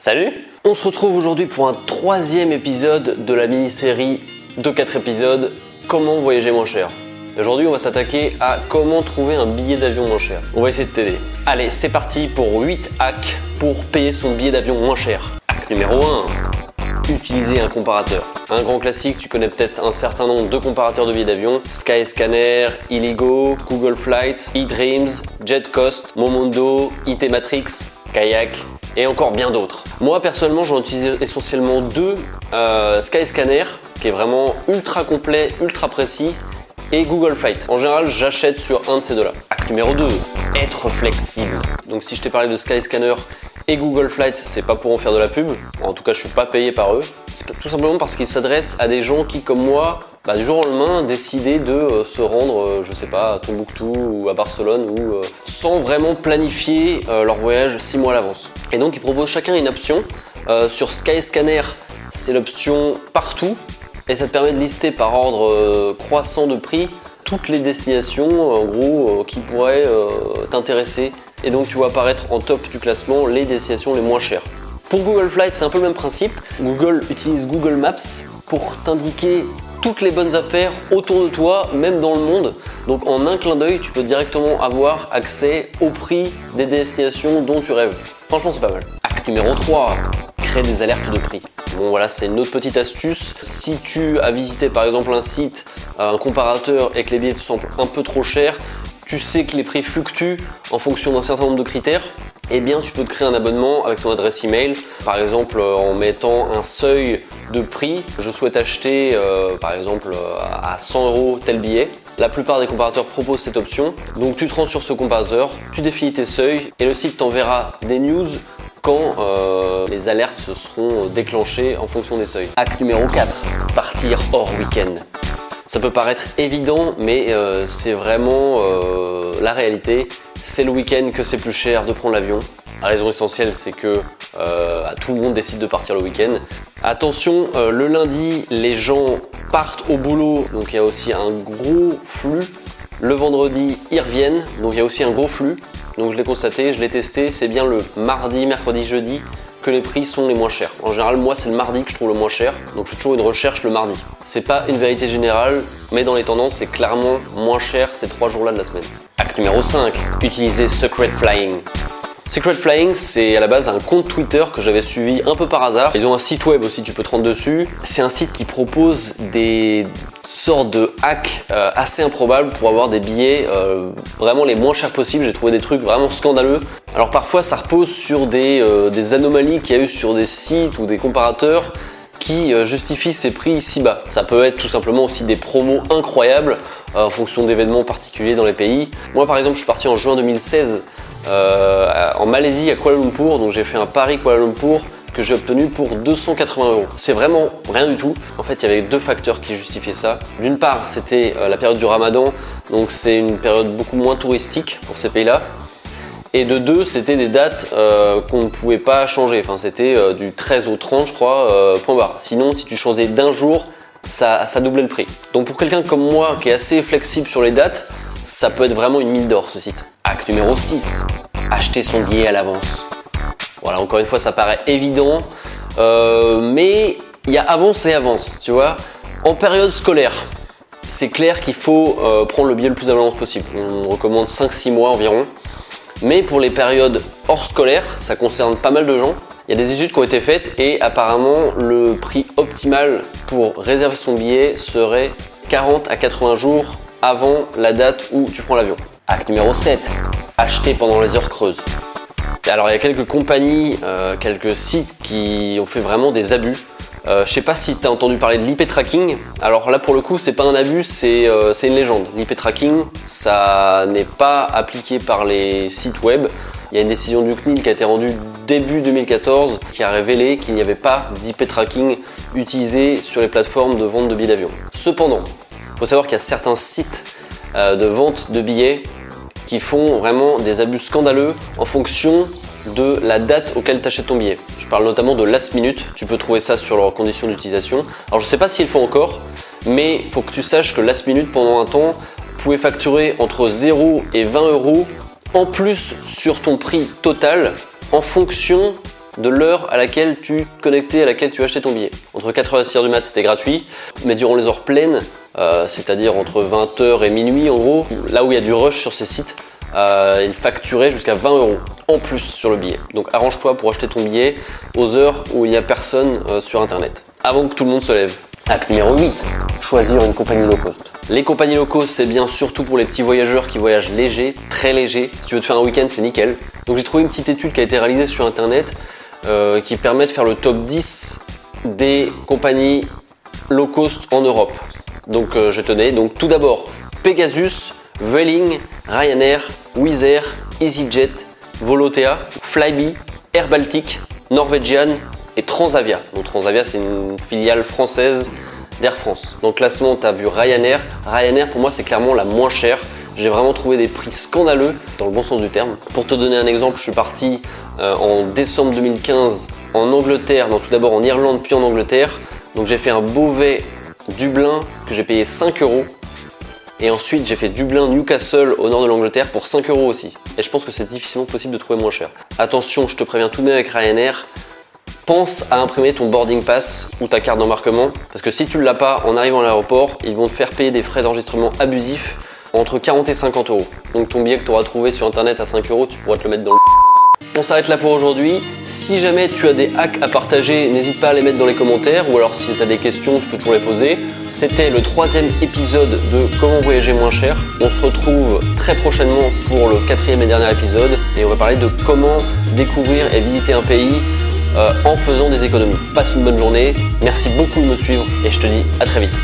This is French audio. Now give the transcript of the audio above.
Salut On se retrouve aujourd'hui pour un troisième épisode de la mini-série de 4 épisodes Comment voyager moins cher. Aujourd'hui, on va s'attaquer à comment trouver un billet d'avion moins cher. On va essayer de t'aider. Allez, c'est parti pour 8 hacks pour payer son billet d'avion moins cher. Hack numéro 1 utiliser un comparateur. Un grand classique, tu connais peut-être un certain nombre de comparateurs de billets d'avion Skyscanner, Illigo, Google Flight, eDreams, JetCost, Momondo, IT Matrix, Kayak et encore bien d'autres. Moi personnellement j'en utilise essentiellement deux, euh, Skyscanner qui est vraiment ultra complet, ultra précis et Google Flight. En général, j'achète sur un de ces deux-là. Acte numéro 2, être flexible. Donc si je t'ai parlé de Skyscanner et Google Flight, c'est pas pour en faire de la pub. En tout cas, je suis pas payé par eux. C'est tout simplement parce qu'ils s'adressent à des gens qui, comme moi, bah, du jour au lendemain, décidaient de euh, se rendre, euh, je sais pas, à Tombouctou ou à Barcelone, ou euh, sans vraiment planifier leur voyage 6 mois à l'avance. Et donc, ils proposent chacun une option. sur Skyscanner, c'est l'option partout et ça te permet de lister par ordre croissant de prix toutes les destinations en gros qui pourraient t'intéresser et donc tu vois apparaître en top du classement les destinations les moins chères. Pour Google Flight, c'est un peu le même principe. Google utilise Google Maps pour t'indiquer toutes les bonnes affaires autour de toi, même dans le monde. Donc en un clin d'œil, tu peux directement avoir accès au prix des destinations dont tu rêves. Franchement, c'est pas mal. Acte numéro 3 créer des alertes de prix. Bon voilà, c'est une autre petite astuce. Si tu as visité par exemple un site, un comparateur et que les billets te semblent un peu trop chers, tu sais que les prix fluctuent en fonction d'un certain nombre de critères, eh bien tu peux te créer un abonnement avec ton adresse email, par exemple euh, en mettant un seuil de prix. Je souhaite acheter euh, par exemple à 100 euros tel billet. La plupart des comparateurs proposent cette option. Donc tu te rends sur ce comparateur, tu définis tes seuils et le site t'enverra des news quand euh, les alertes se seront déclenchées en fonction des seuils. Acte numéro 4, partir hors week-end. Ça peut paraître évident, mais euh, c'est vraiment euh, la réalité. C'est le week-end que c'est plus cher de prendre l'avion. La raison essentielle, c'est que tout le monde décide de partir le week-end. Attention, le lundi, les gens partent au boulot, donc il y a aussi un gros flux. Le vendredi, ils reviennent, donc il y a aussi un gros flux. Donc je l'ai constaté, je l'ai testé, c'est bien le mardi, mercredi, jeudi les prix sont les moins chers. En général, moi, c'est le mardi que je trouve le moins cher, donc je fais toujours une recherche le mardi. C'est pas une vérité générale, mais dans les tendances, c'est clairement moins cher ces trois jours-là de la semaine. Acte numéro 5, utiliser Secret Flying. Secret Flying, c'est à la base un compte Twitter que j'avais suivi un peu par hasard. Ils ont un site web aussi, tu peux te rendre dessus. C'est un site qui propose des sortes de hacks euh, assez improbables pour avoir des billets euh, vraiment les moins chers possibles. J'ai trouvé des trucs vraiment scandaleux. Alors parfois, ça repose sur des, euh, des anomalies qu'il y a eu sur des sites ou des comparateurs qui justifient ces prix si bas. Ça peut être tout simplement aussi des promos incroyables en fonction d'événements particuliers dans les pays. Moi par exemple, je suis parti en juin 2016 euh, en Malaisie à Kuala Lumpur. Donc j'ai fait un Paris Kuala Lumpur que j'ai obtenu pour 280 euros. C'est vraiment rien du tout. En fait, il y avait deux facteurs qui justifiaient ça. D'une part, c'était euh, la période du Ramadan, donc c'est une période beaucoup moins touristique pour ces pays-là. Et de deux, c'était des dates euh, qu'on ne pouvait pas changer. Enfin, c'était du 13 au 30, je crois, point barre. Sinon, si tu changeais d'un jour, ça, doublait le prix. Donc pour quelqu'un comme moi qui est assez flexible sur les dates, ça peut être vraiment une mine d'or ce site. Acte numéro 6, acheter son billet à l'avance. Voilà, encore une fois, ça paraît évident, euh, mais il y a avance et avance, tu vois. En période scolaire, c'est clair qu'il faut euh, prendre le billet le plus à l'avance possible. On recommande 5-6 mois environ. Mais pour les périodes hors scolaire, ça concerne pas mal de gens. Il y a des études qui ont été faites et apparemment le prix optimal pour réserver son billet serait 40 à 80 jours avant la date où tu prends l'avion. Acte numéro 7, acheter pendant les heures creuses. Alors il y a quelques compagnies, euh, quelques sites qui ont fait vraiment des abus. Euh, je sais pas si tu as entendu parler de l'IP tracking. Alors là pour le coup c'est pas un abus, c'est euh, une légende. L'IP tracking, ça n'est pas appliqué par les sites web. Il y a une décision du CNIL qui a été rendue début 2014 qui a révélé qu'il n'y avait pas d'IP tracking utilisé sur les plateformes de vente de billets d'avion. Cependant, il faut savoir qu'il y a certains sites euh, de vente de billets qui font vraiment des abus scandaleux en fonction de la date auquel tu achètes ton billet. Je parle notamment de last minute, tu peux trouver ça sur leurs conditions d'utilisation. Alors je ne sais pas s'ils le font encore, mais il faut que tu saches que last minute pendant un temps pouvait facturer entre 0 et 20 euros en plus sur ton prix total en fonction de l'heure à laquelle tu te connectais, à laquelle tu achetais ton billet. Entre 4h et 6h du mat, c'était gratuit, mais durant les heures pleines, euh, c'est-à-dire entre 20h et minuit en gros, là où il y a du rush sur ces sites, euh, il facturait jusqu'à 20 euros en plus sur le billet. Donc arrange-toi pour acheter ton billet aux heures où il n'y a personne euh, sur internet. Avant que tout le monde se lève. Acte numéro 8, choisir une compagnie low cost. Les compagnies low cost, c'est bien surtout pour les petits voyageurs qui voyagent léger, très léger. Si tu veux te faire un week-end, c'est nickel. Donc j'ai trouvé une petite étude qui a été réalisée sur internet euh, qui permet de faire le top 10 des compagnies low cost en Europe. Donc euh, je tenais. Donc tout d'abord, Pegasus, Vueling, Ryanair, Wizz Air, EasyJet, Volotea, Flybe, Air Baltic, Norwegian et Transavia. Donc Transavia, c'est une filiale française d'Air France. Dans le classement, tu as vu Ryanair. Ryanair, pour moi, c'est clairement la moins chère. J'ai vraiment trouvé des prix scandaleux, dans le bon sens du terme. Pour te donner un exemple, je suis parti euh, en décembre 2015 en Angleterre, donc tout d'abord en Irlande puis en Angleterre. Donc j'ai fait un Beauvais Dublin que j'ai payé 5 euros. Et ensuite j'ai fait Dublin Newcastle au nord de l'Angleterre pour 5 euros aussi. Et je pense que c'est difficilement possible de trouver moins cher. Attention, je te préviens tout de même avec Ryanair, pense à imprimer ton boarding pass ou ta carte d'embarquement parce que si tu ne l'as pas en arrivant à l'aéroport, ils vont te faire payer des frais d'enregistrement abusifs entre 40 et 50 euros. Donc ton billet que tu auras trouvé sur internet à 5 euros, tu pourras te le mettre dans le on s'arrête là pour aujourd'hui. Si jamais tu as des hacks à partager, n'hésite pas à les mettre dans les commentaires ou alors si tu as des questions, tu peux toujours les poser. C'était le troisième épisode de Comment voyager moins cher. On se retrouve très prochainement pour le quatrième et dernier épisode et on va parler de comment découvrir et visiter un pays euh, en faisant des économies. Passe une bonne journée, merci beaucoup de me suivre et je te dis à très vite.